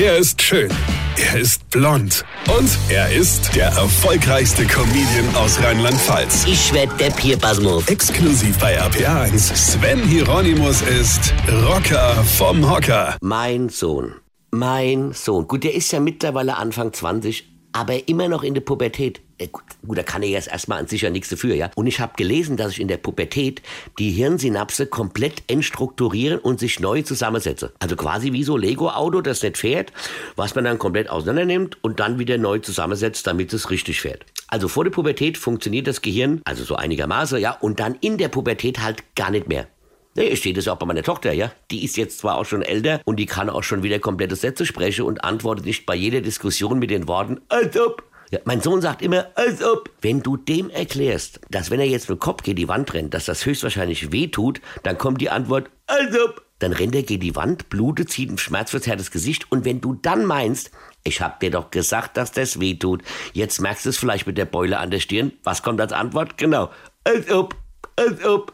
Er ist schön. Er ist blond. Und er ist der erfolgreichste Comedian aus Rheinland-Pfalz. Ich werd der Pierpasmus. Exklusiv bei RPA1. Sven Hieronymus ist Rocker vom Hocker. Mein Sohn. Mein Sohn. Gut, der ist ja mittlerweile Anfang 20, aber immer noch in der Pubertät. Äh, gut, gut, da kann er jetzt erstmal an sich ja nichts dafür, ja. Und ich habe gelesen, dass ich in der Pubertät die Hirnsynapse komplett entstrukturieren und sich neu zusammensetze. Also quasi wie so Lego-Auto, das nicht fährt, was man dann komplett auseinander nimmt und dann wieder neu zusammensetzt, damit es richtig fährt. Also vor der Pubertät funktioniert das Gehirn, also so einigermaßen, ja, und dann in der Pubertät halt gar nicht mehr. Nee, steht es auch bei meiner Tochter, ja. Die ist jetzt zwar auch schon älter und die kann auch schon wieder komplette Sätze sprechen und antwortet nicht bei jeder Diskussion mit den Worten, als ob. Ja, mein Sohn sagt immer, als ob. Wenn du dem erklärst, dass wenn er jetzt mit dem Kopf gegen die Wand rennt, dass das höchstwahrscheinlich weh tut, dann kommt die Antwort, als ob. Dann rennt er gegen die Wand, blutet, zieht ein schmerzverzerrtes Gesicht und wenn du dann meinst, ich hab dir doch gesagt, dass das weh tut, jetzt merkst du es vielleicht mit der Beule an der Stirn, was kommt als Antwort? Genau, als ob als ob.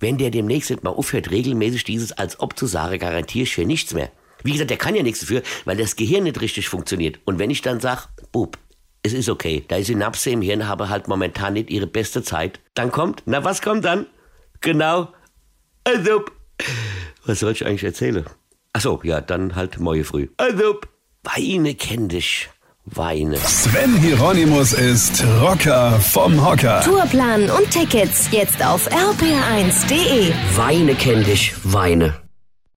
Wenn der demnächst mal aufhört, regelmäßig dieses als ob zu sagen, garantiere ich für nichts mehr. Wie gesagt, der kann ja nichts dafür, weil das Gehirn nicht richtig funktioniert. Und wenn ich dann sag, Bub, es ist okay, da die Synapse im Hirn habe halt momentan nicht ihre beste Zeit, dann kommt, na was kommt dann? Genau, als ob. Was soll ich eigentlich erzählen? Ach so, ja, dann halt morgen früh. Als ob. Weine kenn dich. Weine. Sven Hieronymus ist Rocker vom Hocker. Tourplan und Tickets jetzt auf rpr1.de. Weine kenn dich. Weine.